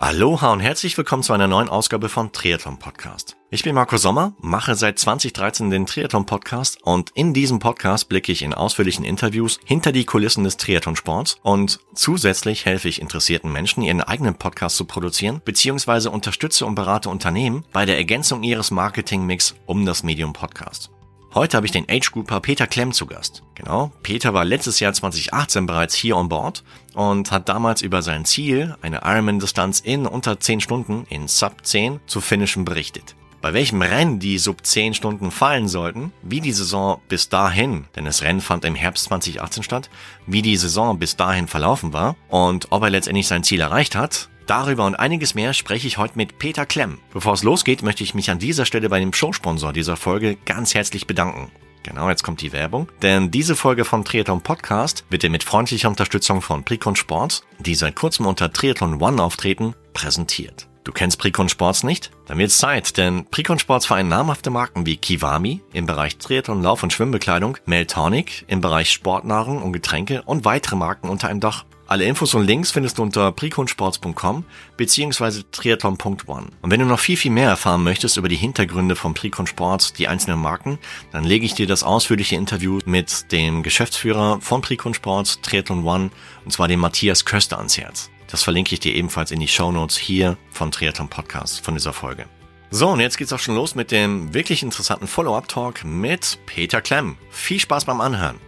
Aloha und herzlich willkommen zu einer neuen Ausgabe von Triathlon Podcast. Ich bin Marco Sommer, mache seit 2013 den Triathlon Podcast und in diesem Podcast blicke ich in ausführlichen Interviews hinter die Kulissen des Triathlon-Sports und zusätzlich helfe ich interessierten Menschen, ihren eigenen Podcast zu produzieren, beziehungsweise unterstütze und berate Unternehmen bei der Ergänzung ihres Marketingmix um das Medium Podcast. Heute habe ich den Age-Grouper Peter Klemm zu Gast. Genau, Peter war letztes Jahr 2018 bereits hier on board und hat damals über sein Ziel, eine Ironman-Distanz in unter 10 Stunden in Sub 10 zu finishen berichtet. Bei welchem Rennen die Sub 10 Stunden fallen sollten, wie die Saison bis dahin, denn das Rennen fand im Herbst 2018 statt, wie die Saison bis dahin verlaufen war und ob er letztendlich sein Ziel erreicht hat, Darüber und einiges mehr spreche ich heute mit Peter Klemm. Bevor es losgeht, möchte ich mich an dieser Stelle bei dem Showsponsor dieser Folge ganz herzlich bedanken. Genau, jetzt kommt die Werbung. Denn diese Folge von Triathlon Podcast wird dir mit freundlicher Unterstützung von Precon Sports, die seit kurzem unter Triathlon One auftreten, präsentiert. Du kennst Precon Sports nicht? Dann wird's Zeit, denn Precon Sports vereint namhafte Marken wie Kiwami im Bereich Triathlon, Lauf- und Schwimmbekleidung, Meltonic im Bereich Sportnahrung und Getränke und weitere Marken unter einem Dach. Alle Infos und Links findest du unter preconsports.com bzw. triathlon.one. Und wenn du noch viel, viel mehr erfahren möchtest über die Hintergründe von Precon Sports, die einzelnen Marken, dann lege ich dir das ausführliche Interview mit dem Geschäftsführer von Precon Sports, Triathlon One, und zwar dem Matthias Köster ans Herz. Das verlinke ich dir ebenfalls in die Show hier von Triathlon Podcast von dieser Folge. So, und jetzt geht's auch schon los mit dem wirklich interessanten Follow-up-Talk mit Peter Klemm. Viel Spaß beim Anhören.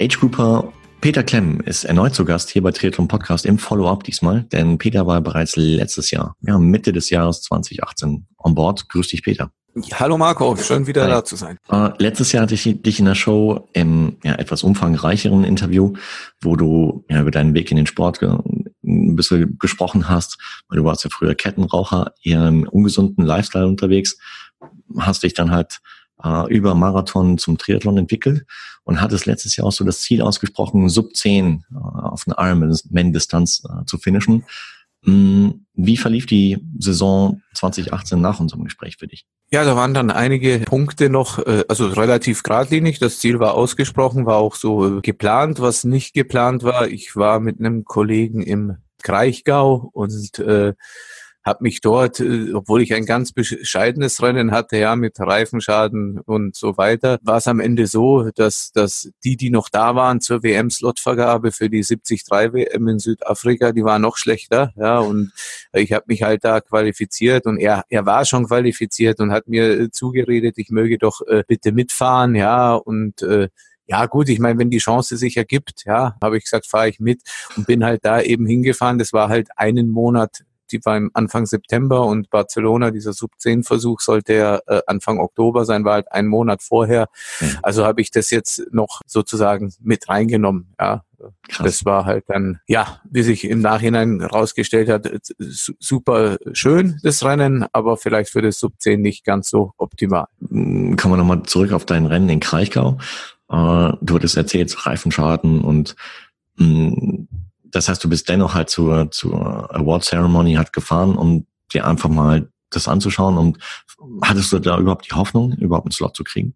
Age Grouper Peter Klemm ist erneut zu Gast hier bei Triathlon Podcast im Follow-up diesmal, denn Peter war bereits letztes Jahr, ja, Mitte des Jahres 2018 on board. Grüß dich, Peter. Hallo Marco, schön wieder Hi. da zu sein. Äh, letztes Jahr hatte ich dich in der Show im ja, etwas umfangreicheren Interview, wo du ja, über deinen Weg in den Sport ein bisschen gesprochen hast, weil du warst ja früher Kettenraucher, eher im ungesunden Lifestyle unterwegs, hast dich dann halt äh, über Marathon zum Triathlon entwickelt und hat es letztes Jahr auch so das Ziel ausgesprochen, sub 10 äh, auf eine Ironman-Distanz äh, zu finishen. Mm, wie verlief die Saison 2018 nach unserem Gespräch für dich? Ja, da waren dann einige Punkte noch, äh, also relativ geradlinig. Das Ziel war ausgesprochen, war auch so äh, geplant. Was nicht geplant war, ich war mit einem Kollegen im Kraichgau und äh, habe mich dort, äh, obwohl ich ein ganz bescheidenes Rennen hatte, ja, mit Reifenschaden und so weiter, war es am Ende so, dass, dass die, die noch da waren zur WM-Slotvergabe für die 73 WM in Südafrika, die waren noch schlechter, ja, und ich habe mich halt da qualifiziert und er, er war schon qualifiziert und hat mir äh, zugeredet, ich möge doch äh, bitte mitfahren, ja, und äh, ja gut, ich meine, wenn die Chance sich ergibt, ja, habe ich gesagt, fahre ich mit und bin halt da eben hingefahren. Das war halt einen Monat die war im Anfang September und Barcelona, dieser Sub-10-Versuch sollte ja äh, Anfang Oktober sein, war halt ein Monat vorher. Mhm. Also habe ich das jetzt noch sozusagen mit reingenommen. Ja, Krass. Das war halt dann, ja, wie sich im Nachhinein rausgestellt hat, super schön, das Rennen, aber vielleicht für das Sub 10 nicht ganz so optimal. Kommen wir nochmal zurück auf dein Rennen in Kraichgau. Äh, du hattest erzählt, Reifenschaden und mh, das heißt, du bist dennoch halt zur, zur Award Ceremony halt gefahren, um dir einfach mal das anzuschauen und hattest du da überhaupt die Hoffnung, überhaupt einen Slot zu kriegen?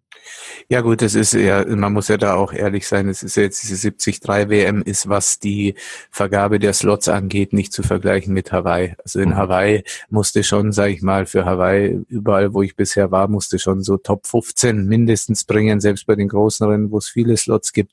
Ja gut, das ist ja, man muss ja da auch ehrlich sein, es ist ja jetzt diese 73 WM ist, was die Vergabe der Slots angeht, nicht zu vergleichen mit Hawaii. Also in mhm. Hawaii musste schon, sage ich mal, für Hawaii, überall wo ich bisher war, musste schon so Top 15 mindestens bringen, selbst bei den großen Rennen, wo es viele Slots gibt.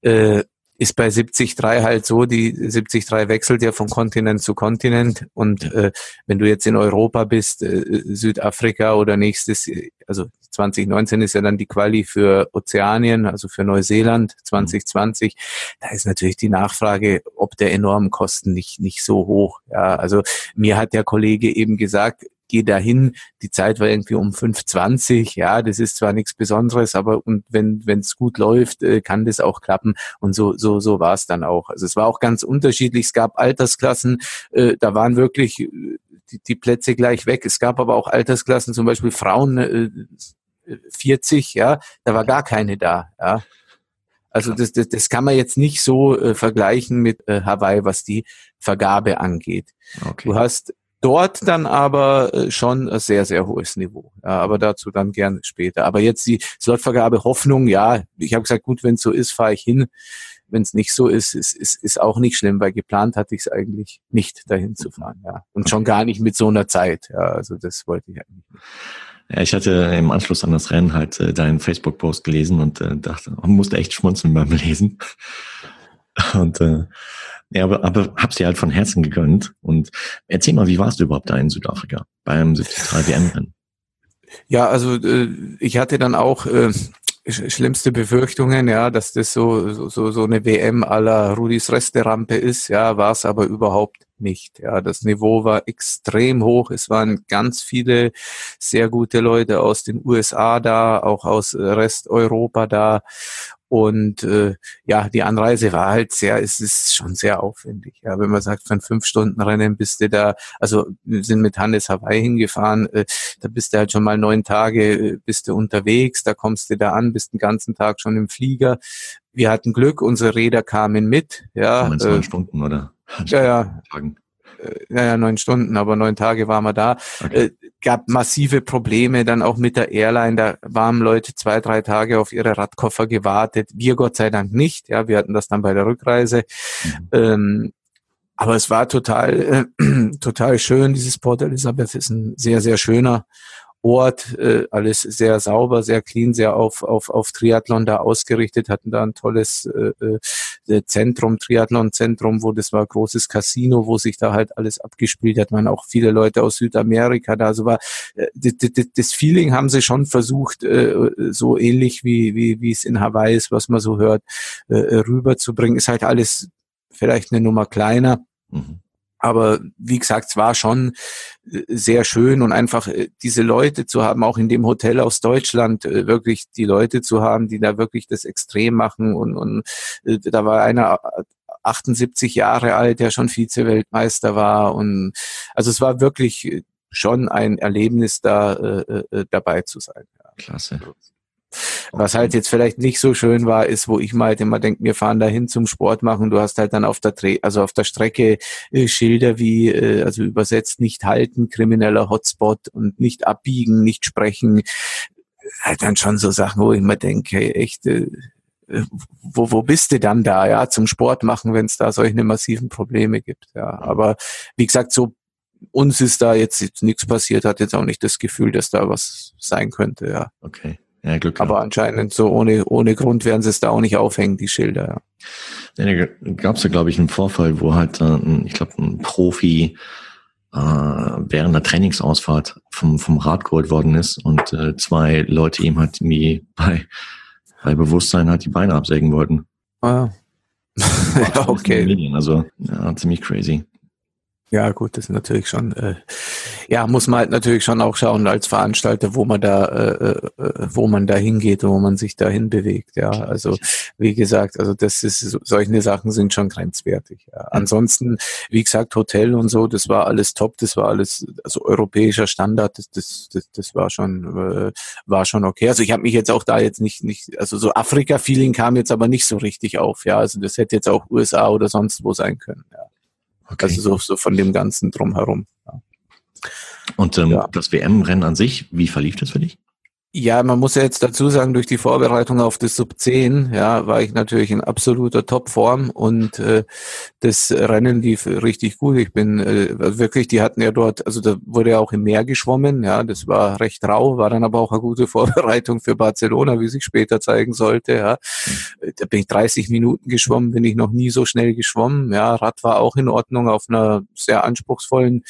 Äh, ist bei 73 halt so, die 73 wechselt ja von Kontinent zu Kontinent. Und äh, wenn du jetzt in Europa bist, äh, Südafrika oder nächstes, also 2019 ist ja dann die Quali für Ozeanien, also für Neuseeland 2020, da ist natürlich die Nachfrage, ob der enormen Kosten nicht, nicht so hoch. Ja, also mir hat der Kollege eben gesagt, gehe dahin. Die Zeit war irgendwie um 5,20. Ja, das ist zwar nichts Besonderes, aber und wenn es gut läuft, äh, kann das auch klappen. Und so so so war es dann auch. Also es war auch ganz unterschiedlich. Es gab Altersklassen, äh, da waren wirklich äh, die, die Plätze gleich weg. Es gab aber auch Altersklassen, zum Beispiel Frauen äh, 40, ja, da war gar keine da. Ja. Also das, das, das kann man jetzt nicht so äh, vergleichen mit äh, Hawaii, was die Vergabe angeht. Okay. Du hast dort dann aber äh, schon ein sehr, sehr hohes Niveau. Ja, aber dazu dann gern später. Aber jetzt die Slotvergabe Hoffnung, ja, ich habe gesagt, gut, wenn es so ist, fahre ich hin. Wenn es nicht so ist, ist, ist, ist auch nicht schlimm, weil geplant hatte ich es eigentlich nicht, dahin zu fahren. Ja. Und schon gar nicht mit so einer Zeit. Ja, also das wollte ich eigentlich nicht. Ja, ich hatte im Anschluss an das Rennen halt äh, deinen Facebook-Post gelesen und äh, dachte, musste echt schmunzeln beim Lesen. Und äh, ja, aber, aber hab's dir halt von Herzen gegönnt. Und erzähl mal, wie warst du überhaupt da in Südafrika beim 73 WM-Rennen? Ja, also äh, ich hatte dann auch äh, schlimmste Befürchtungen, ja, dass das so so so eine WM aller Rudis Resterampe ist, ja, war es aber überhaupt nicht. Ja, das Niveau war extrem hoch. Es waren ganz viele sehr gute Leute aus den USA da, auch aus Resteuropa da. Und äh, ja, die Anreise war halt sehr, es ist schon sehr aufwendig. Ja, wenn man sagt, von fünf Stunden Rennen bist du da, also wir sind mit Hannes Hawaii hingefahren, äh, da bist du halt schon mal neun Tage, äh, bist du unterwegs, da kommst du da an, bist den ganzen Tag schon im Flieger. Wir hatten Glück, unsere Räder kamen mit. Ja, äh, neun Stunden, oder? Ja, ja. Tagen naja, äh, neun Stunden, aber neun Tage waren wir da. Okay. Äh, gab massive Probleme dann auch mit der Airline. Da waren Leute zwei, drei Tage auf ihre Radkoffer gewartet. Wir Gott sei Dank nicht. Ja, wir hatten das dann bei der Rückreise. Mhm. Ähm, aber es war total, äh, total schön. Dieses Port Elizabeth ist ein sehr, sehr schöner Ort, äh, alles sehr sauber, sehr clean, sehr auf, auf, auf Triathlon da ausgerichtet, hatten da ein tolles äh, äh, Zentrum, Triathlon-Zentrum, wo das war großes Casino, wo sich da halt alles abgespielt hat, waren auch viele Leute aus Südamerika da, also war äh, das Feeling haben sie schon versucht, äh, so ähnlich wie, wie, wie es in Hawaii ist, was man so hört, äh, rüberzubringen, ist halt alles vielleicht eine Nummer kleiner. Mhm. Aber wie gesagt, es war schon äh, sehr schön und einfach äh, diese Leute zu haben, auch in dem Hotel aus Deutschland, äh, wirklich die Leute zu haben, die da wirklich das extrem machen. Und, und da war einer 78 Jahre alt, der schon Vize-Weltmeister war. Und also es war wirklich schon ein Erlebnis, da äh, dabei zu sein. Ja. Klasse. Was halt jetzt vielleicht nicht so schön war, ist, wo ich mal halt immer denke, wir fahren dahin zum Sport machen. Du hast halt dann auf der Dreh, also auf der Strecke äh, Schilder wie, äh, also übersetzt nicht halten, krimineller Hotspot und nicht abbiegen, nicht sprechen. Halt dann schon so Sachen, wo ich mir denke, hey, echt, äh, wo, wo bist du dann da, ja, zum Sport machen, wenn es da solche massiven Probleme gibt. Ja, aber wie gesagt, so uns ist da jetzt, jetzt nichts passiert, hat jetzt auch nicht das Gefühl, dass da was sein könnte, ja. Okay. Ja, Glück Aber anscheinend so ohne, ohne Grund werden sie es da auch nicht aufhängen, die Schilder. Ja. Ja, da gab es ja, glaube ich, einen Vorfall, wo halt, äh, ich glaube, ein Profi äh, während der Trainingsausfahrt vom, vom Rad geholt worden ist und äh, zwei Leute ihm halt irgendwie bei, bei Bewusstsein halt die Beine absägen wollten. Ah. ja, okay. Also, ja, ziemlich crazy. Ja, gut, das ist natürlich schon, äh, ja, muss man halt natürlich schon auch schauen als Veranstalter, wo man da, äh, äh, wo man da hingeht und wo man sich dahin bewegt. Ja, also wie gesagt, also das ist solche Sachen sind schon grenzwertig. Ja. Ansonsten, wie gesagt, Hotel und so, das war alles top, das war alles also europäischer Standard, das, das, das, das war schon, äh, war schon okay. Also ich habe mich jetzt auch da jetzt nicht, nicht, also so Afrika-Feeling kam jetzt aber nicht so richtig auf. Ja, also das hätte jetzt auch USA oder sonst wo sein können. Ja. Okay. Also so, so von dem Ganzen drumherum. Ja. Und ähm, ja. das WM-Rennen an sich, wie verlief das für dich? Ja, man muss ja jetzt dazu sagen, durch die Vorbereitung auf das Sub 10, ja, war ich natürlich in absoluter Topform und äh, das Rennen lief richtig gut. Ich bin äh, wirklich, die hatten ja dort, also da wurde ja auch im Meer geschwommen, ja, das war recht rau, war dann aber auch eine gute Vorbereitung für Barcelona, wie sich später zeigen sollte, ja. Da bin ich 30 Minuten geschwommen, bin ich noch nie so schnell geschwommen, ja. Rad war auch in Ordnung auf einer sehr anspruchsvollen,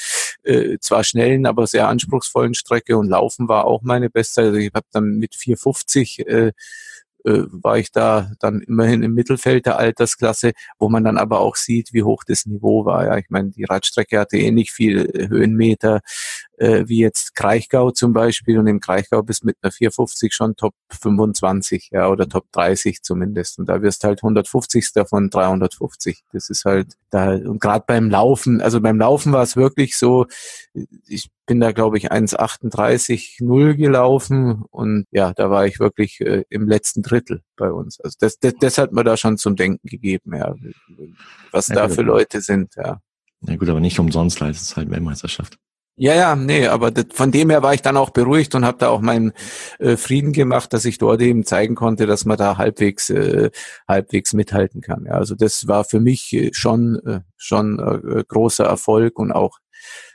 äh, zwar schnellen, aber sehr anspruchsvollen Strecke und Laufen war auch meine Bestzeit. Also ich habe dann mit 450 äh, äh, war ich da dann immerhin im Mittelfeld der Altersklasse, wo man dann aber auch sieht, wie hoch das Niveau war. Ja, ich meine, die Radstrecke hatte eh nicht viel Höhenmeter. Äh, wie jetzt Kraichgau zum Beispiel. Und im Kraichgau bist mit einer 450 schon Top 25, ja, oder Top 30 zumindest. Und da wirst halt 150. davon 350. Das ist halt da, und gerade beim Laufen, also beim Laufen war es wirklich so, ich bin da, glaube ich, 1,38,0 gelaufen und ja, da war ich wirklich äh, im letzten Drittel bei uns. Also das, das, das hat mir da schon zum Denken gegeben, ja, was ja, da für Leute sind, ja. Ja gut, aber nicht umsonst leistet es halt Weltmeisterschaft. Ja, ja, nee, aber das, von dem her war ich dann auch beruhigt und habe da auch meinen äh, Frieden gemacht, dass ich dort eben zeigen konnte, dass man da halbwegs äh, halbwegs mithalten kann. Ja, also das war für mich äh, schon äh, schon äh, großer Erfolg und auch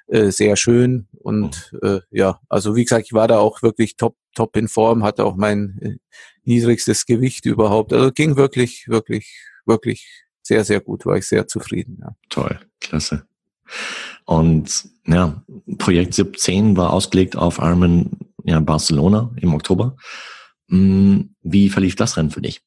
äh, sehr schön und mhm. äh, ja, also wie gesagt, ich war da auch wirklich top top in Form, hatte auch mein äh, niedrigstes Gewicht überhaupt. Also ging wirklich wirklich wirklich sehr sehr gut, war ich sehr zufrieden. Ja. Toll, klasse. Und ja, Projekt 17 war ausgelegt auf Ironman ja, Barcelona im Oktober. Hm, wie verlief das Rennen für dich?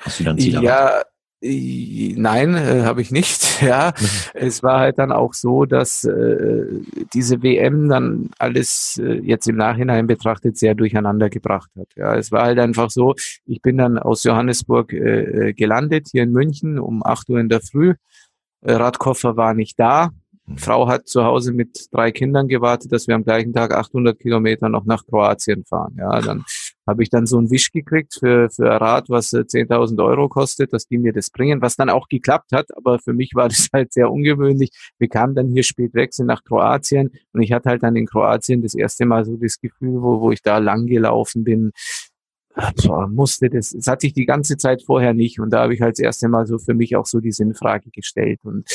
Hast du dein Ziel Ja, Nein, äh, habe ich nicht. Ja, mhm. es war halt dann auch so, dass äh, diese WM dann alles äh, jetzt im Nachhinein betrachtet sehr durcheinander gebracht hat. Ja, es war halt einfach so. Ich bin dann aus Johannesburg äh, äh gelandet hier in München um acht Uhr in der Früh. Äh, Radkoffer war nicht da. Frau hat zu Hause mit drei Kindern gewartet, dass wir am gleichen Tag 800 Kilometer noch nach Kroatien fahren. Ja, dann habe ich dann so einen Wisch gekriegt für, für ein Rad, was 10.000 äh, Euro kostet, dass die mir das bringen, was dann auch geklappt hat. Aber für mich war das halt sehr ungewöhnlich. Wir kamen dann hier spät weg, sind nach Kroatien und ich hatte halt dann in Kroatien das erste Mal so das Gefühl, wo, wo ich da lang gelaufen bin, Boah, musste das, das hatte ich die ganze Zeit vorher nicht und da habe ich halt das erste Mal so für mich auch so die Sinnfrage gestellt und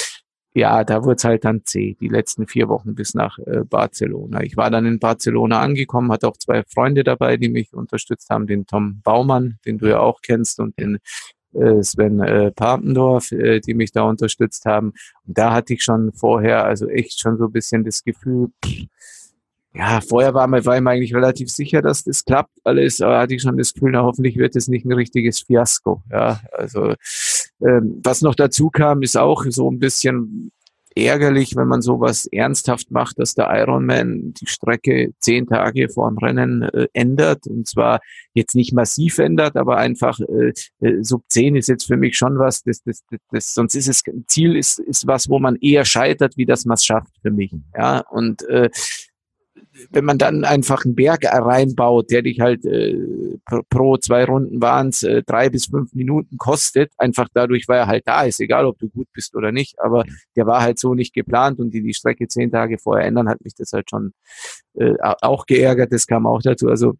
ja, da wurde es halt dann zäh, die letzten vier Wochen bis nach äh, Barcelona. Ich war dann in Barcelona angekommen, hatte auch zwei Freunde dabei, die mich unterstützt haben, den Tom Baumann, den du ja auch kennst, und den äh, Sven äh, Papendorf, äh, die mich da unterstützt haben. Und da hatte ich schon vorher, also echt schon so ein bisschen das Gefühl, pff, ja, vorher war, war ich mir eigentlich relativ sicher, dass das klappt alles, aber hatte ich schon das Gefühl, na, hoffentlich wird es nicht ein richtiges Fiasko. Ja, also ähm, was noch dazu kam, ist auch so ein bisschen ärgerlich, wenn man sowas ernsthaft macht, dass der Ironman die Strecke zehn Tage vor dem Rennen äh, ändert und zwar jetzt nicht massiv ändert, aber einfach äh, äh Sub 10 ist jetzt für mich schon was, das, das, das, das sonst ist es Ziel ist, ist was, wo man eher scheitert, wie das man es schafft für mich. Ja und äh, wenn man dann einfach einen Berg reinbaut, der dich halt äh, pro zwei Runden waren es äh, drei bis fünf Minuten kostet, einfach dadurch, weil er halt da ist, egal ob du gut bist oder nicht, aber der war halt so nicht geplant und die die Strecke zehn Tage vorher ändern, hat mich das halt schon äh, auch geärgert, das kam auch dazu, also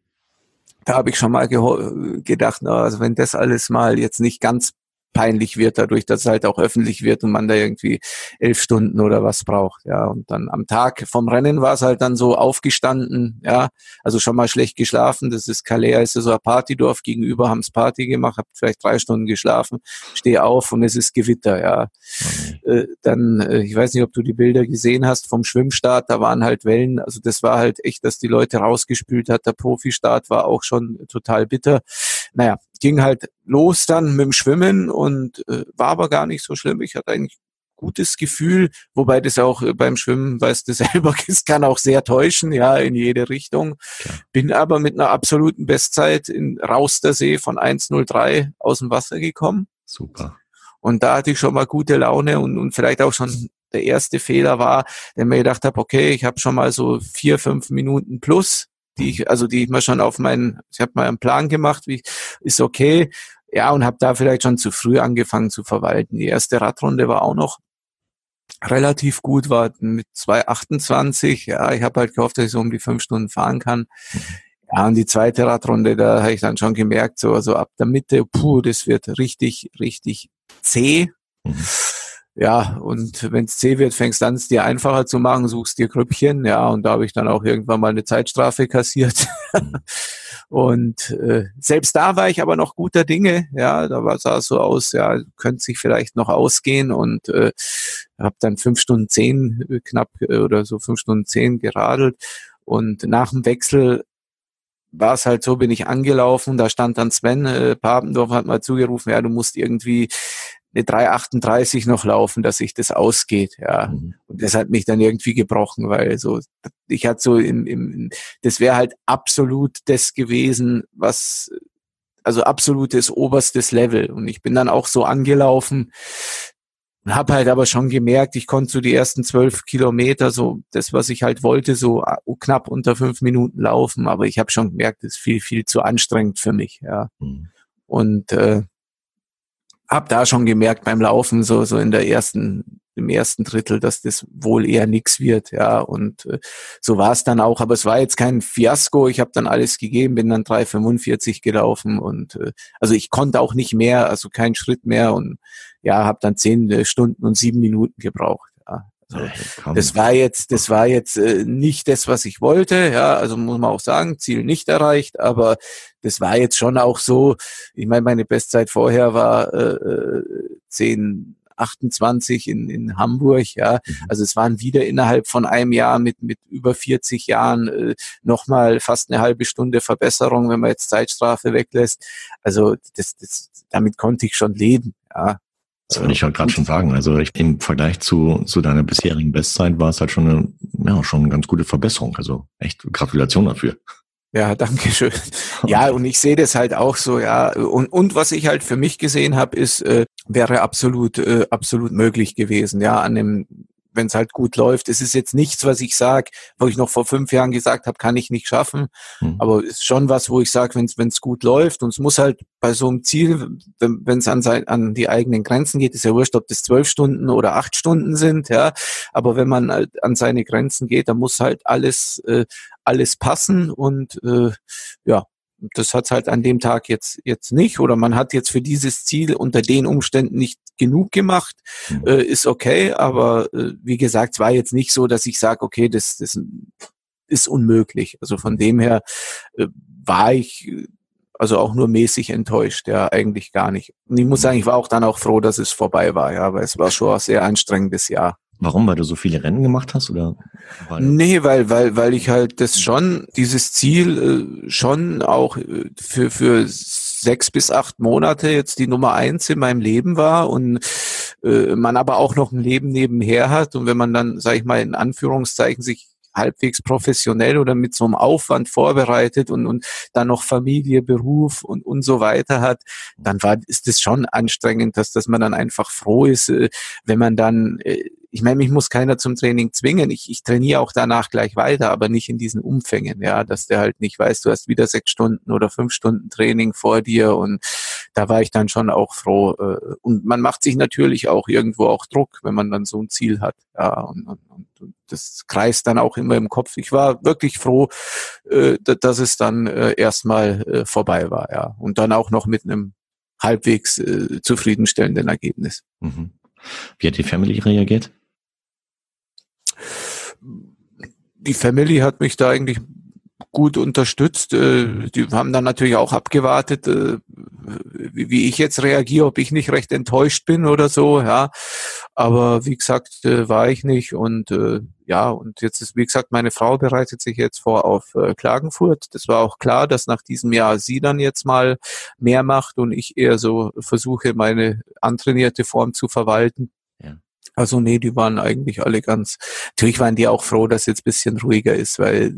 da habe ich schon mal gedacht, also wenn das alles mal jetzt nicht ganz peinlich wird, dadurch, dass es halt auch öffentlich wird und man da irgendwie elf Stunden oder was braucht. Ja, und dann am Tag vom Rennen war es halt dann so aufgestanden, ja, also schon mal schlecht geschlafen. Das ist Calais, ist so ein Partydorf gegenüber, haben's Party gemacht, hab vielleicht drei Stunden geschlafen, stehe auf und es ist Gewitter, ja. Okay. Äh, dann, äh, ich weiß nicht, ob du die Bilder gesehen hast vom Schwimmstart, da waren halt Wellen, also das war halt echt, dass die Leute rausgespült hat. Der Profistart war auch schon total bitter. Naja, ging halt los dann mit dem Schwimmen und äh, war aber gar nicht so schlimm. Ich hatte eigentlich gutes Gefühl, wobei das auch äh, beim Schwimmen, weißt du selber, es kann auch sehr täuschen, ja, in jede Richtung. Ja. Bin aber mit einer absoluten Bestzeit in Rauster See von 1,03 aus dem Wasser gekommen. Super. Und da hatte ich schon mal gute Laune und, und vielleicht auch schon der erste Fehler war, der mir gedacht habe, okay, ich habe schon mal so vier, fünf Minuten plus die ich, also die ich mir schon auf meinen, ich habe mal einen Plan gemacht, wie ist okay, ja, und habe da vielleicht schon zu früh angefangen zu verwalten. Die erste Radrunde war auch noch relativ gut, war mit 2,28. Ja, ich habe halt gehofft, dass ich so um die fünf Stunden fahren kann. Ja, und die zweite Radrunde, da habe ich dann schon gemerkt, so also ab der Mitte, puh, das wird richtig, richtig zäh. Mhm. Ja, und wenn es zäh wird, fängst an, es dir einfacher zu machen, suchst dir Grüppchen, ja, und da habe ich dann auch irgendwann mal eine Zeitstrafe kassiert. und äh, selbst da war ich aber noch guter Dinge, ja, da war, sah es so aus, ja, könnte sich vielleicht noch ausgehen und äh, habe dann fünf Stunden zehn äh, knapp äh, oder so fünf Stunden zehn geradelt und nach dem Wechsel war es halt so, bin ich angelaufen, da stand dann Sven äh, Papendorf, hat mal zugerufen, ja, du musst irgendwie eine 338 noch laufen, dass sich das ausgeht, ja. Mhm. Und das hat mich dann irgendwie gebrochen, weil so, ich hatte so im, im das wäre halt absolut das gewesen, was, also absolutes oberstes Level. Und ich bin dann auch so angelaufen, habe halt aber schon gemerkt, ich konnte so die ersten zwölf Kilometer, so das, was ich halt wollte, so knapp unter fünf Minuten laufen. Aber ich habe schon gemerkt, das ist viel, viel zu anstrengend für mich, ja. Mhm. Und äh, habe da schon gemerkt beim Laufen, so, so in der ersten, im ersten Drittel, dass das wohl eher nix wird, ja. Und äh, so war es dann auch. Aber es war jetzt kein Fiasko. Ich habe dann alles gegeben, bin dann 3,45 gelaufen und äh, also ich konnte auch nicht mehr, also keinen Schritt mehr und ja, habe dann zehn äh, Stunden und sieben Minuten gebraucht. Ja. Also, das war jetzt, das war jetzt äh, nicht das, was ich wollte. Ja, also muss man auch sagen, Ziel nicht erreicht, aber das war jetzt schon auch so. Ich meine, meine Bestzeit vorher war äh, 10, äh, 28 in, in Hamburg, ja. Mhm. Also es waren wieder innerhalb von einem Jahr mit, mit über 40 Jahren äh, nochmal fast eine halbe Stunde Verbesserung, wenn man jetzt Zeitstrafe weglässt. Also das, das, damit konnte ich schon leben, ja. Das wollte ich halt gerade schon sagen. Also ich, im Vergleich zu, zu deiner bisherigen Bestzeit war es halt schon eine, ja, schon eine ganz gute Verbesserung. Also echt Gratulation dafür. Ja, danke schön. Ja, und ich sehe das halt auch so, ja. Und, und was ich halt für mich gesehen habe, ist, äh, wäre absolut, äh, absolut möglich gewesen, ja, an dem wenn es halt gut läuft. Es ist jetzt nichts, was ich sage, wo ich noch vor fünf Jahren gesagt habe, kann ich nicht schaffen. Mhm. Aber es ist schon was, wo ich sage, wenn es gut läuft und es muss halt bei so einem Ziel, wenn es an, an die eigenen Grenzen geht, ist ja wurscht, ob das zwölf Stunden oder acht Stunden sind, ja. Aber wenn man halt an seine Grenzen geht, dann muss halt alles, äh, alles passen und äh, ja, das hat halt an dem Tag jetzt jetzt nicht oder man hat jetzt für dieses Ziel unter den Umständen nicht genug gemacht, mhm. äh, ist okay, aber äh, wie gesagt, es war jetzt nicht so, dass ich sage, okay, das, das ist unmöglich. Also von dem her äh, war ich also auch nur mäßig enttäuscht, ja, eigentlich gar nicht. Und ich muss sagen, ich war auch dann auch froh, dass es vorbei war, ja, weil es war schon ein sehr anstrengendes Jahr. Warum? Weil du so viele Rennen gemacht hast oder? Weil nee, weil, weil, weil ich halt das schon, dieses Ziel äh, schon auch äh, für, für sechs bis acht Monate jetzt die Nummer eins in meinem Leben war und äh, man aber auch noch ein Leben nebenher hat und wenn man dann, sage ich mal, in Anführungszeichen sich halbwegs professionell oder mit so einem Aufwand vorbereitet und, und dann noch Familie, Beruf und, und so weiter hat, dann war, ist es schon anstrengend, dass, dass man dann einfach froh ist, wenn man dann ich meine, mich muss keiner zum Training zwingen. Ich, ich trainiere auch danach gleich weiter, aber nicht in diesen Umfängen, ja, dass der halt nicht weiß, du hast wieder sechs Stunden oder fünf Stunden Training vor dir und da war ich dann schon auch froh. Äh, und man macht sich natürlich auch irgendwo auch Druck, wenn man dann so ein Ziel hat, ja, und, und, und das kreist dann auch immer im Kopf. Ich war wirklich froh, äh, dass es dann äh, erstmal vorbei war, ja, und dann auch noch mit einem halbwegs zufriedenstellenden Ergebnis. Mhm. Wie hat die Family reagiert? Die Family hat mich da eigentlich gut unterstützt. Äh, die haben dann natürlich auch abgewartet, äh, wie ich jetzt reagiere, ob ich nicht recht enttäuscht bin oder so, ja. Aber wie gesagt, äh, war ich nicht und ja, und jetzt ist, wie gesagt, meine Frau bereitet sich jetzt vor auf Klagenfurt. Das war auch klar, dass nach diesem Jahr sie dann jetzt mal mehr macht und ich eher so versuche, meine antrainierte Form zu verwalten. Also nee, die waren eigentlich alle ganz, natürlich waren die auch froh, dass jetzt bisschen ruhiger ist, weil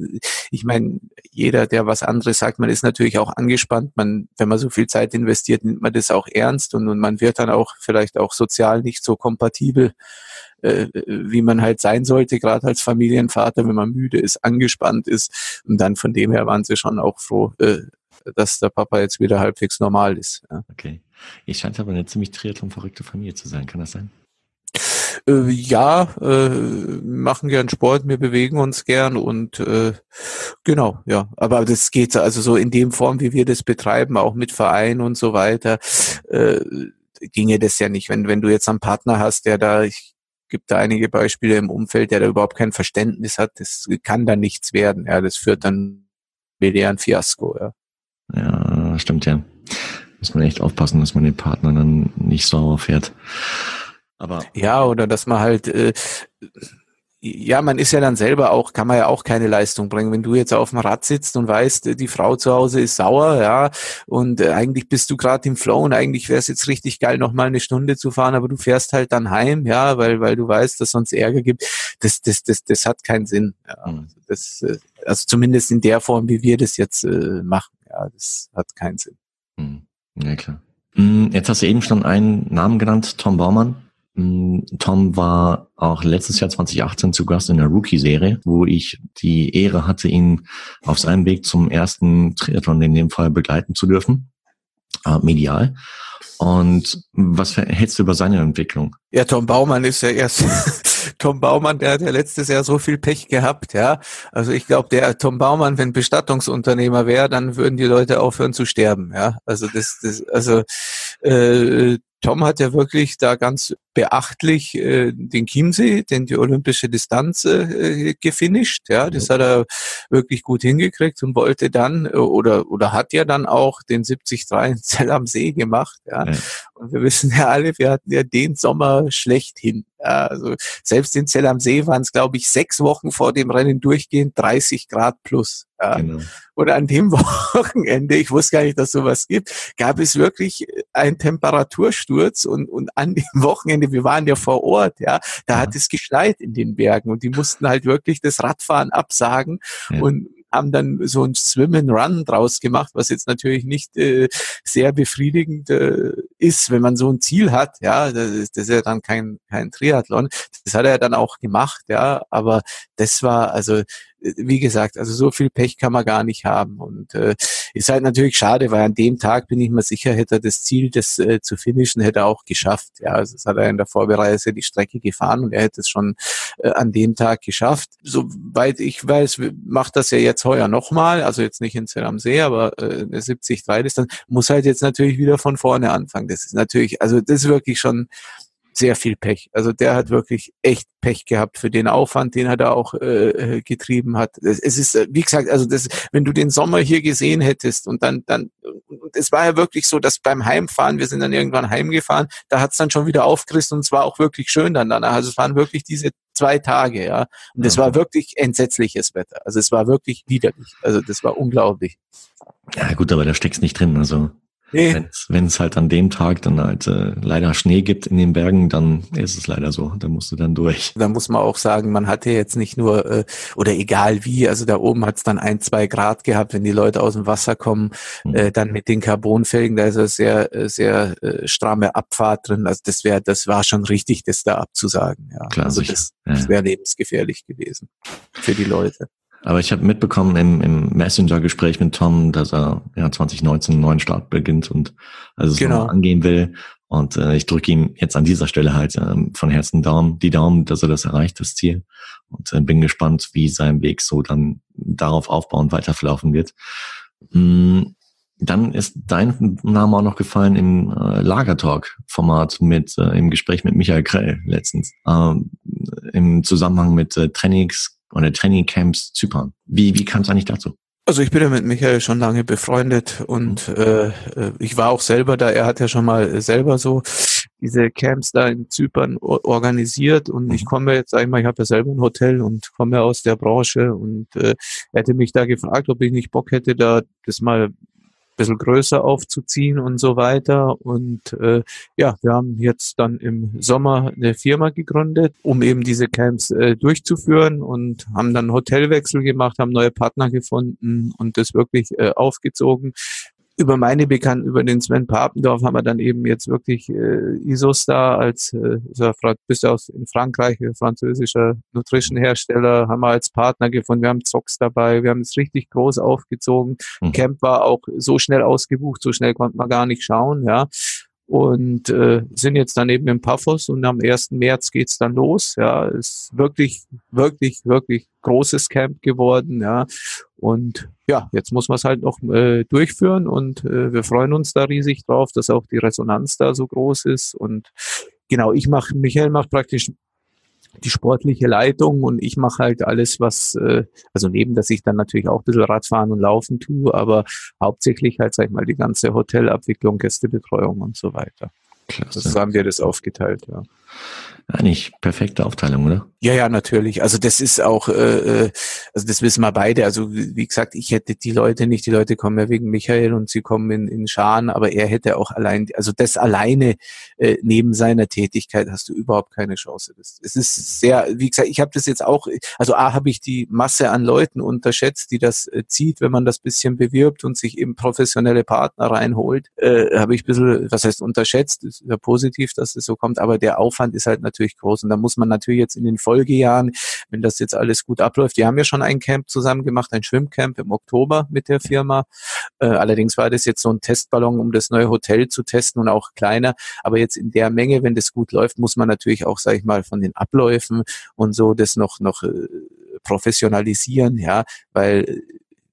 ich meine, jeder, der was anderes sagt, man ist natürlich auch angespannt. Man, wenn man so viel Zeit investiert, nimmt man das auch ernst und, und man wird dann auch vielleicht auch sozial nicht so kompatibel, äh, wie man halt sein sollte, gerade als Familienvater, wenn man müde ist, angespannt ist. Und dann von dem her waren sie schon auch froh, äh, dass der Papa jetzt wieder halbwegs normal ist. Ja. Okay. Ihr scheint aber eine ziemlich triathlon-verrückte Familie zu sein, kann das sein? Äh, ja, äh, machen gern Sport, wir bewegen uns gern und äh, genau, ja. Aber das geht also so in dem Form, wie wir das betreiben, auch mit Verein und so weiter, äh, ginge das ja nicht. Wenn, wenn du jetzt einen Partner hast, der da, ich gibt da einige Beispiele im Umfeld, der da überhaupt kein Verständnis hat, das kann da nichts werden. Ja, das führt dann wieder ein Fiasko, ja. Ja, stimmt ja. Muss man echt aufpassen, dass man den Partner dann nicht sauer fährt. Aber ja, oder dass man halt, äh, ja, man ist ja dann selber auch, kann man ja auch keine Leistung bringen. Wenn du jetzt auf dem Rad sitzt und weißt, die Frau zu Hause ist sauer, ja, und äh, eigentlich bist du gerade im Flow und eigentlich wäre es jetzt richtig geil, noch mal eine Stunde zu fahren, aber du fährst halt dann heim, ja, weil, weil du weißt, dass sonst Ärger gibt. Das, das, das, das hat keinen Sinn. Ja. Mhm. Das, äh, also zumindest in der Form, wie wir das jetzt äh, machen. Ja, das hat keinen Sinn. Mhm. Ja, klar. Mm, jetzt hast du eben schon einen Namen genannt, Tom Baumann. Mm, Tom war auch letztes Jahr 2018 zu Gast in der Rookie-Serie, wo ich die Ehre hatte, ihn auf seinem Weg zum ersten Triathlon in dem Fall begleiten zu dürfen, äh, medial. Und was hältst du über seine Entwicklung? Ja, Tom Baumann ist ja erst Tom Baumann, der hat ja letztes Jahr so viel Pech gehabt, ja. Also ich glaube, der Tom Baumann, wenn Bestattungsunternehmer wäre, dann würden die Leute aufhören zu sterben, ja. Also das, das also äh, Tom hat ja wirklich da ganz beachtlich äh, den Chiemsee, den die olympische Distanz äh, gefinisht. Ja, das hat er wirklich gut hingekriegt und wollte dann äh, oder oder hat ja dann auch den 73 in Zell am See gemacht. Ja. ja. Und wir wissen ja alle, wir hatten ja den Sommer schlechthin. Ja, also selbst in Zell am See waren es, glaube ich, sechs Wochen vor dem Rennen durchgehend 30 Grad plus. Ja. Genau. Und an dem Wochenende, ich wusste gar nicht, dass sowas gibt, gab es wirklich einen Temperatursturz und, und an dem Wochenende, wir waren ja vor Ort, ja, da hat es geschneit in den Bergen und die mussten halt wirklich das Radfahren absagen ja. und haben dann so ein Swim and Run draus gemacht, was jetzt natürlich nicht äh, sehr befriedigend äh, ist, wenn man so ein Ziel hat. Ja, das ist, das ist ja dann kein, kein Triathlon. Das hat er dann auch gemacht, ja, aber das war also wie gesagt, also so viel Pech kann man gar nicht haben. Und äh, ist halt natürlich schade, weil an dem Tag bin ich mir sicher, hätte er das Ziel, das äh, zu finishen, hätte er auch geschafft. Ja, also das hat er in der Vorbereise die Strecke gefahren und er hätte es schon äh, an dem Tag geschafft. Soweit ich weiß, macht das ja jetzt heuer nochmal, also jetzt nicht in Zell am See, aber äh, 70 3 ist dann, muss halt jetzt natürlich wieder von vorne anfangen. Das ist natürlich, also das ist wirklich schon sehr viel Pech. Also der hat wirklich echt Pech gehabt für den Aufwand, den er da auch äh, äh getrieben hat. Es, es ist, äh, wie gesagt, also das, wenn du den Sommer hier gesehen hättest und dann, dann, es war ja wirklich so, dass beim Heimfahren, wir sind dann irgendwann heimgefahren, da hat es dann schon wieder aufgerissen und es war auch wirklich schön dann danach. Also es waren wirklich diese zwei Tage, ja. Und es war wirklich entsetzliches Wetter. Also es war wirklich widerlich. Also das war unglaublich. Ja gut, aber da steckst nicht drin. Also Nee. Wenn es halt an dem Tag dann halt äh, leider Schnee gibt in den Bergen, dann ist es leider so. Da musst du dann durch. Da muss man auch sagen, man hatte jetzt nicht nur, äh, oder egal wie, also da oben hat es dann ein, zwei Grad gehabt, wenn die Leute aus dem Wasser kommen, mhm. äh, dann mit den Carbonfelgen, da ist eine sehr, äh, sehr äh, stramme Abfahrt drin. Also das wäre, das war schon richtig, das da abzusagen. Ja. Klar, also das, ja. das wäre lebensgefährlich gewesen für die Leute. Aber ich habe mitbekommen im, im Messenger-Gespräch mit Tom, dass er ja 2019 einen neuen Start beginnt und also genau. angehen will. Und äh, ich drücke ihm jetzt an dieser Stelle halt äh, von Herzen Daumen, die Daumen, dass er das erreicht, das Ziel. Und äh, bin gespannt, wie sein Weg so dann darauf aufbauend weiterverlaufen wird. Mm, dann ist dein Name auch noch gefallen im äh, Lagertalk-Format mit äh, im Gespräch mit Michael Krell letztens. Äh, Im Zusammenhang mit äh, Trainings oder Trainingcamps Zypern. Wie, wie kam es eigentlich dazu? Also ich bin ja mit Michael schon lange befreundet und äh, äh, ich war auch selber da. Er hat ja schon mal selber so diese Camps da in Zypern organisiert und ich mhm. komme jetzt, sag ich mal, ich habe ja selber ein Hotel und komme aus der Branche und äh, er hätte mich da gefragt, ob ich nicht Bock hätte, da das mal bisschen größer aufzuziehen und so weiter. Und äh, ja, wir haben jetzt dann im Sommer eine Firma gegründet, um eben diese Camps äh, durchzuführen und haben dann Hotelwechsel gemacht, haben neue Partner gefunden und das wirklich äh, aufgezogen über meine Bekannten, über den Sven Papendorf haben wir dann eben jetzt wirklich äh, Isostar als äh, bist aus in Frankreich, französischer Nutrition-Hersteller, haben wir als Partner gefunden. Wir haben Zox dabei, wir haben es richtig groß aufgezogen. Mhm. Camp war auch so schnell ausgebucht, so schnell konnte man gar nicht schauen, ja und äh, sind jetzt dann eben im Paphos und am 1. März geht's dann los. Ja, ist wirklich, wirklich, wirklich großes Camp geworden. Ja, und ja, jetzt muss man es halt noch äh, durchführen und äh, wir freuen uns da riesig drauf, dass auch die Resonanz da so groß ist. Und genau, ich mache, Michael macht praktisch die sportliche Leitung und ich mache halt alles, was, äh, also neben, dass ich dann natürlich auch ein bisschen Radfahren und Laufen tue, aber hauptsächlich halt, sag ich mal, die ganze Hotelabwicklung, Gästebetreuung und so weiter. Klasse. Das haben wir das aufgeteilt, ja. Eigentlich perfekte Aufteilung, oder? Ja, ja, natürlich. Also das ist auch, äh, äh, also das wissen wir beide. Also wie gesagt, ich hätte die Leute nicht, die Leute kommen ja wegen Michael und sie kommen in, in Scharen, aber er hätte auch allein, also das alleine äh, neben seiner Tätigkeit hast du überhaupt keine Chance. Das, es ist sehr, wie gesagt, ich habe das jetzt auch, also A habe ich die Masse an Leuten unterschätzt, die das äh, zieht, wenn man das bisschen bewirbt und sich eben professionelle Partner reinholt, äh, habe ich ein bisschen, was heißt unterschätzt, ist ja positiv, dass es so kommt, aber der Aufwand ist halt natürlich groß und da muss man natürlich jetzt in den Folgejahren, wenn das jetzt alles gut abläuft, die haben ja schon ein Camp zusammen gemacht, ein Schwimmcamp im Oktober mit der Firma. Äh, allerdings war das jetzt so ein Testballon, um das neue Hotel zu testen und auch kleiner. Aber jetzt in der Menge, wenn das gut läuft, muss man natürlich auch, sage ich mal, von den Abläufen und so das noch noch äh, professionalisieren, ja, weil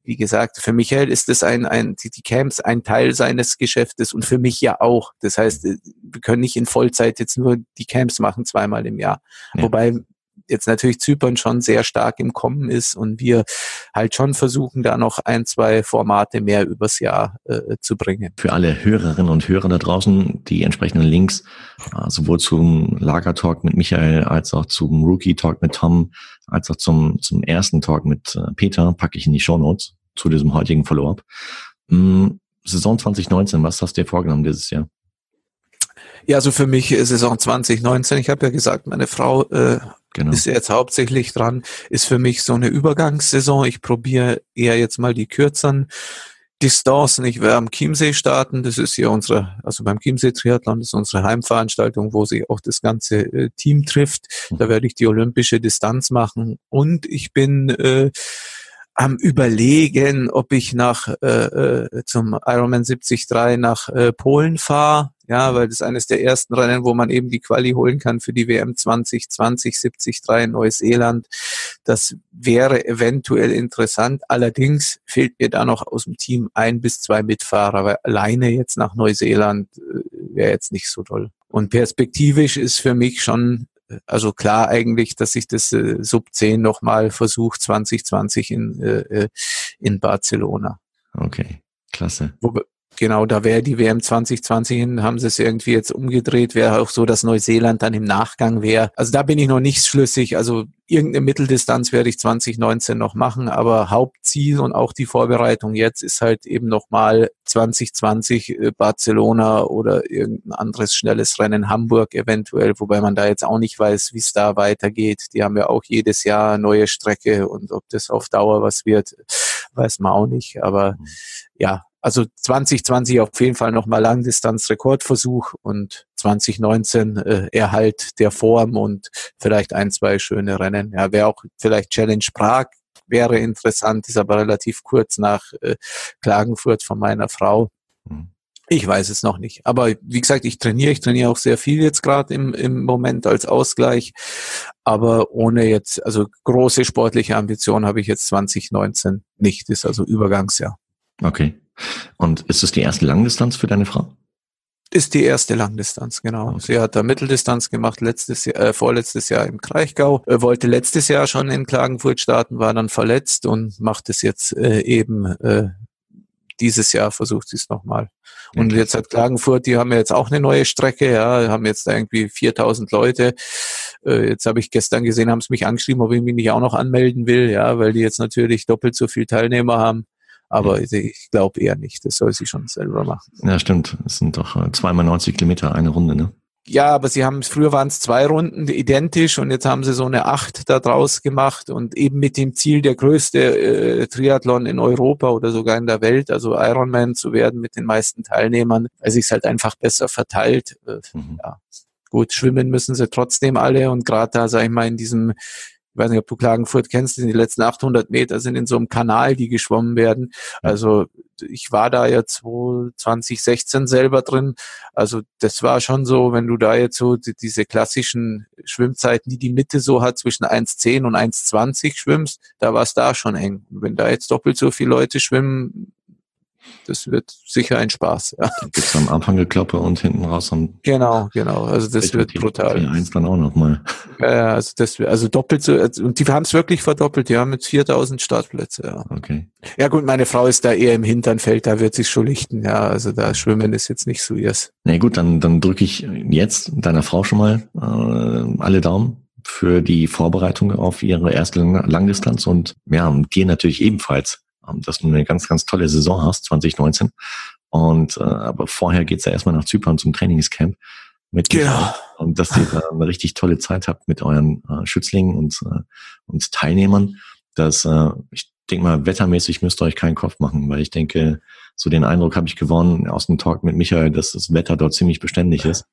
wie gesagt, für Michael ist es ein, ein, die, Camps ein Teil seines Geschäftes und für mich ja auch. Das heißt, äh, wir können nicht in Vollzeit jetzt nur die Camps machen zweimal im Jahr. Ja. Wobei jetzt natürlich Zypern schon sehr stark im Kommen ist und wir halt schon versuchen, da noch ein, zwei Formate mehr übers Jahr äh, zu bringen. Für alle Hörerinnen und Hörer da draußen, die entsprechenden Links, äh, sowohl zum Lagertalk mit Michael als auch zum Rookie Talk mit Tom, als auch zum, zum ersten Talk mit äh, Peter, packe ich in die Show Notes zu diesem heutigen Follow-up. Mm, Saison 2019, was hast du dir vorgenommen dieses Jahr? Ja, also für mich Saison 2019, ich habe ja gesagt, meine Frau äh, genau. ist jetzt hauptsächlich dran, ist für mich so eine Übergangssaison. Ich probiere eher jetzt mal die kürzeren Distanzen. Ich werde am Chiemsee starten. Das ist hier unsere, also beim Chiemsee Triathlon, das ist unsere Heimveranstaltung, wo sich auch das ganze äh, Team trifft. Da mhm. werde ich die olympische Distanz machen. Und ich bin äh, am überlegen, ob ich nach äh, äh zum Ironman 73 nach äh, Polen fahre. Ja, weil das ist eines der ersten Rennen, wo man eben die Quali holen kann für die WM 2020 73 in Neuseeland. Das wäre eventuell interessant. Allerdings fehlt mir da noch aus dem Team ein bis zwei Mitfahrer, weil alleine jetzt nach Neuseeland äh, wäre jetzt nicht so toll. Und perspektivisch ist für mich schon also klar eigentlich, dass ich das äh, Sub 10 nochmal versuche 2020 in, äh, äh, in Barcelona. Okay, klasse. Wo, genau, da wäre die WM 2020 hin, haben sie es irgendwie jetzt umgedreht, wäre auch so, dass Neuseeland dann im Nachgang wäre. Also da bin ich noch nicht schlüssig. Also irgendeine Mitteldistanz werde ich 2019 noch machen, aber Hauptziel und auch die Vorbereitung jetzt ist halt eben nochmal 2020 äh, Barcelona oder irgendein anderes schnelles Rennen Hamburg eventuell, wobei man da jetzt auch nicht weiß, wie es da weitergeht. Die haben ja auch jedes Jahr neue Strecke und ob das auf Dauer was wird, weiß man auch nicht. Aber mhm. ja, also 2020 auf jeden Fall nochmal Langdistanz-Rekordversuch und 2019 äh, Erhalt der Form und vielleicht ein, zwei schöne Rennen. Ja, wäre auch vielleicht Challenge Prag wäre interessant, ist aber relativ kurz nach äh, Klagenfurt von meiner Frau. Mhm. Ich weiß es noch nicht. Aber wie gesagt, ich trainiere, ich trainiere auch sehr viel jetzt gerade im, im Moment als Ausgleich. Aber ohne jetzt, also große sportliche Ambitionen habe ich jetzt 2019 nicht. Ist also Übergangsjahr. Okay. Und ist es die erste Langdistanz für deine Frau? Ist die erste Langdistanz, genau. Okay. Sie hat da Mitteldistanz gemacht, letztes Jahr, äh, vorletztes Jahr im Kraichgau, äh, wollte letztes Jahr schon in Klagenfurt starten, war dann verletzt und macht es jetzt äh, eben äh, dieses Jahr versucht sie es nochmal. Und jetzt hat Klagenfurt, die haben ja jetzt auch eine neue Strecke, ja, haben jetzt irgendwie 4000 Leute. Äh, jetzt habe ich gestern gesehen, haben sie mich angeschrieben, ob ich mich nicht auch noch anmelden will, ja, weil die jetzt natürlich doppelt so viel Teilnehmer haben. Aber ich glaube eher nicht. Das soll sie schon selber machen. Ja, stimmt. Es sind doch äh, zweimal 90 Kilometer eine Runde, ne? Ja, aber sie haben, früher waren es zwei Runden identisch und jetzt haben sie so eine acht da draus gemacht und eben mit dem Ziel, der größte äh, Triathlon in Europa oder sogar in der Welt, also Ironman zu werden mit den meisten Teilnehmern, weil sich es halt einfach besser verteilt. Äh, mhm. Ja. Gut, schwimmen müssen sie trotzdem alle und gerade da, sag ich mal, in diesem ich weiß nicht, ob du Klagenfurt kennst, die letzten 800 Meter sind in so einem Kanal, die geschwommen werden. Also ich war da ja 2016 selber drin. Also das war schon so, wenn du da jetzt so die, diese klassischen Schwimmzeiten, die die Mitte so hat, zwischen 1,10 und 1,20 schwimmst, da war es da schon eng. Und wenn da jetzt doppelt so viele Leute schwimmen, das wird sicher ein Spaß. Ja. Da gibt's am Anfang Geklappe und hinten raus am Genau, genau. Also das wird brutal. Eins dann auch nochmal. Ja, also das also doppelt so, also, und die haben es wirklich verdoppelt, die haben jetzt 4000 Startplätze, ja. Okay. Ja gut, meine Frau ist da eher im Hinternfeld, da wird sich schon lichten, ja. Also da Schwimmen ist jetzt nicht so ihrs. Na nee, gut, dann, dann drücke ich jetzt deiner Frau schon mal äh, alle Daumen für die Vorbereitung auf ihre erste Langdistanz und ja, und dir natürlich ebenfalls, dass du eine ganz, ganz tolle Saison hast, 2019. Und äh, aber vorher geht's ja erstmal nach Zypern zum Trainingscamp mit genau. und dass ihr da eine richtig tolle Zeit habt mit euren äh, Schützlingen und, äh, und Teilnehmern. Das, äh, ich denke mal, wettermäßig müsst ihr euch keinen Kopf machen, weil ich denke, so den Eindruck habe ich gewonnen aus dem Talk mit Michael, dass das Wetter dort ziemlich beständig ist.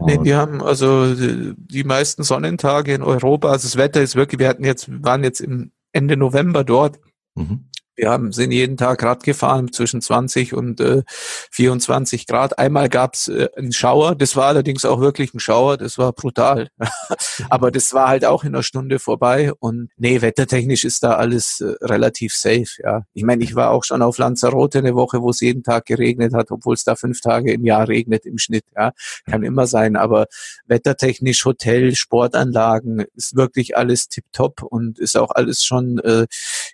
Nee, wir haben also die meisten Sonnentage in Europa. Also das Wetter ist wirklich, wir hatten jetzt, waren jetzt im Ende November dort. Mhm. Wir haben, sind jeden Tag Rad gefahren zwischen 20 und äh, 24 Grad. Einmal gab's äh, einen Schauer, das war allerdings auch wirklich ein Schauer, das war brutal. Aber das war halt auch in einer Stunde vorbei. Und nee, wettertechnisch ist da alles äh, relativ safe. Ja, Ich meine, ich war auch schon auf Lanzarote eine Woche, wo es jeden Tag geregnet hat, obwohl es da fünf Tage im Jahr regnet im Schnitt. Ja, Kann immer sein. Aber wettertechnisch, Hotel, Sportanlagen, ist wirklich alles tipptopp und ist auch alles schon äh,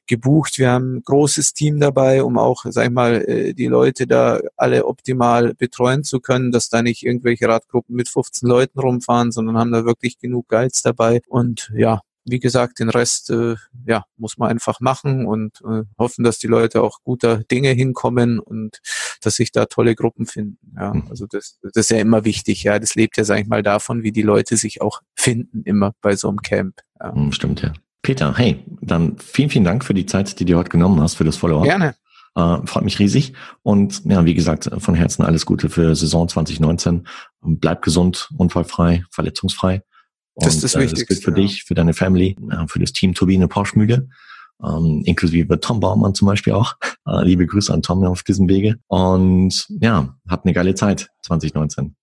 gebucht. Wir haben großes Team dabei, um auch, sag ich mal, äh, die Leute da alle optimal betreuen zu können, dass da nicht irgendwelche Radgruppen mit 15 Leuten rumfahren, sondern haben da wirklich genug Guides dabei. Und ja, wie gesagt, den Rest äh, ja, muss man einfach machen und äh, hoffen, dass die Leute auch guter Dinge hinkommen und dass sich da tolle Gruppen finden. Ja, mhm. also das, das ist ja immer wichtig. Ja, das lebt ja, sag ich mal, davon, wie die Leute sich auch finden immer bei so einem Camp. Ja. Mhm, stimmt, ja. Peter, hey, dann vielen, vielen Dank für die Zeit, die du heute genommen hast, für das Follow-up. Gerne. Äh, freut mich riesig. Und ja, wie gesagt, von Herzen alles Gute für Saison 2019. Bleib gesund, unfallfrei, verletzungsfrei. Und, das ist das äh, Wichtigste. Das gilt für ja. dich, für deine Family, äh, für das Team Turbine Porschmühle, ähm, inklusive Tom Baumann zum Beispiel auch. Äh, liebe Grüße an Tom auf diesem Wege. Und ja, habt eine geile Zeit 2019.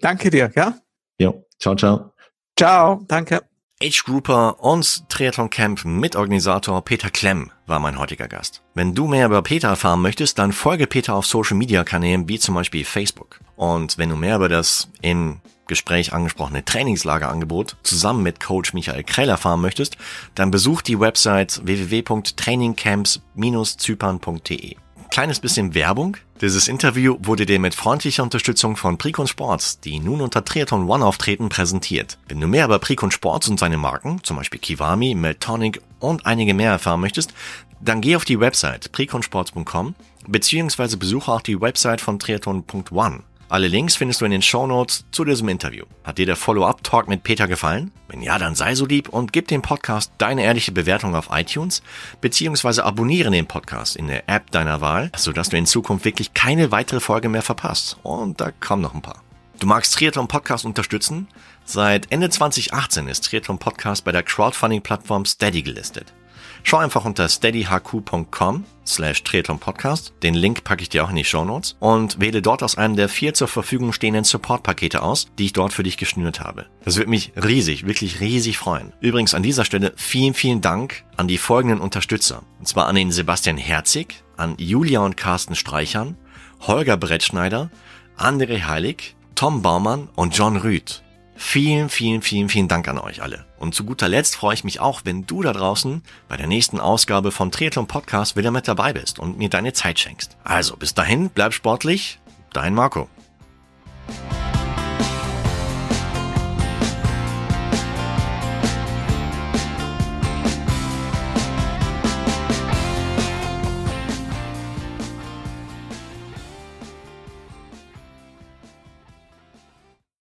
Danke dir, ja? Jo, ciao, ciao. Ciao, danke. Age Grouper und Triathlon Camp Mitorganisator Peter Klemm war mein heutiger Gast. Wenn du mehr über Peter erfahren möchtest, dann folge Peter auf Social Media Kanälen wie zum Beispiel Facebook. Und wenn du mehr über das in Gespräch angesprochene Trainingslagerangebot zusammen mit Coach Michael Krell erfahren möchtest, dann besuch die Website www.trainingcamps-zypern.de kleines bisschen Werbung. Dieses Interview wurde dir mit freundlicher Unterstützung von Precon Sports, die nun unter Triathlon One auftreten, präsentiert. Wenn du mehr über Precon Sports und seine Marken, zum Beispiel Kiwami, Meltonic und einige mehr erfahren möchtest, dann geh auf die Website preconsports.com beziehungsweise besuche auch die Website von Triathlon.one. Alle Links findest du in den Show Notes zu diesem Interview. Hat dir der Follow-up-Talk mit Peter gefallen? Wenn ja, dann sei so lieb und gib dem Podcast deine ehrliche Bewertung auf iTunes, beziehungsweise abonniere den Podcast in der App deiner Wahl, sodass du in Zukunft wirklich keine weitere Folge mehr verpasst. Und da kommen noch ein paar. Du magst Triathlon Podcast unterstützen? Seit Ende 2018 ist Triathlon Podcast bei der Crowdfunding-Plattform Steady gelistet. Schau einfach unter steadyhq.com slash Podcast. Den Link packe ich dir auch in die Show Notes und wähle dort aus einem der vier zur Verfügung stehenden Support-Pakete aus, die ich dort für dich geschnürt habe. Das wird mich riesig, wirklich riesig freuen. Übrigens an dieser Stelle vielen, vielen Dank an die folgenden Unterstützer. Und zwar an den Sebastian Herzig, an Julia und Carsten Streichern, Holger Brettschneider, André Heilig, Tom Baumann und John Rüth. Vielen, vielen, vielen, vielen Dank an euch alle. Und zu guter Letzt freue ich mich auch, wenn du da draußen bei der nächsten Ausgabe vom Triathlon Podcast wieder mit dabei bist und mir deine Zeit schenkst. Also bis dahin, bleib sportlich, dein Marco.